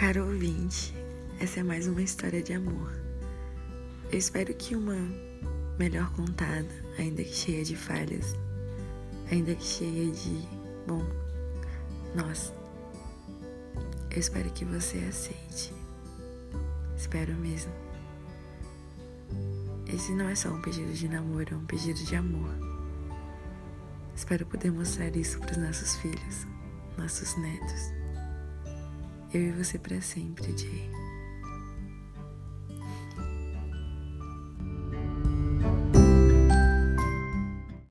Caro ouvinte, essa é mais uma história de amor. Eu espero que uma melhor contada, ainda que cheia de falhas, ainda que cheia de. Bom, nossa. Eu espero que você aceite. Espero mesmo. Esse não é só um pedido de namoro, é um pedido de amor. Espero poder mostrar isso para os nossos filhos, nossos netos. Eu e você para sempre, Jay.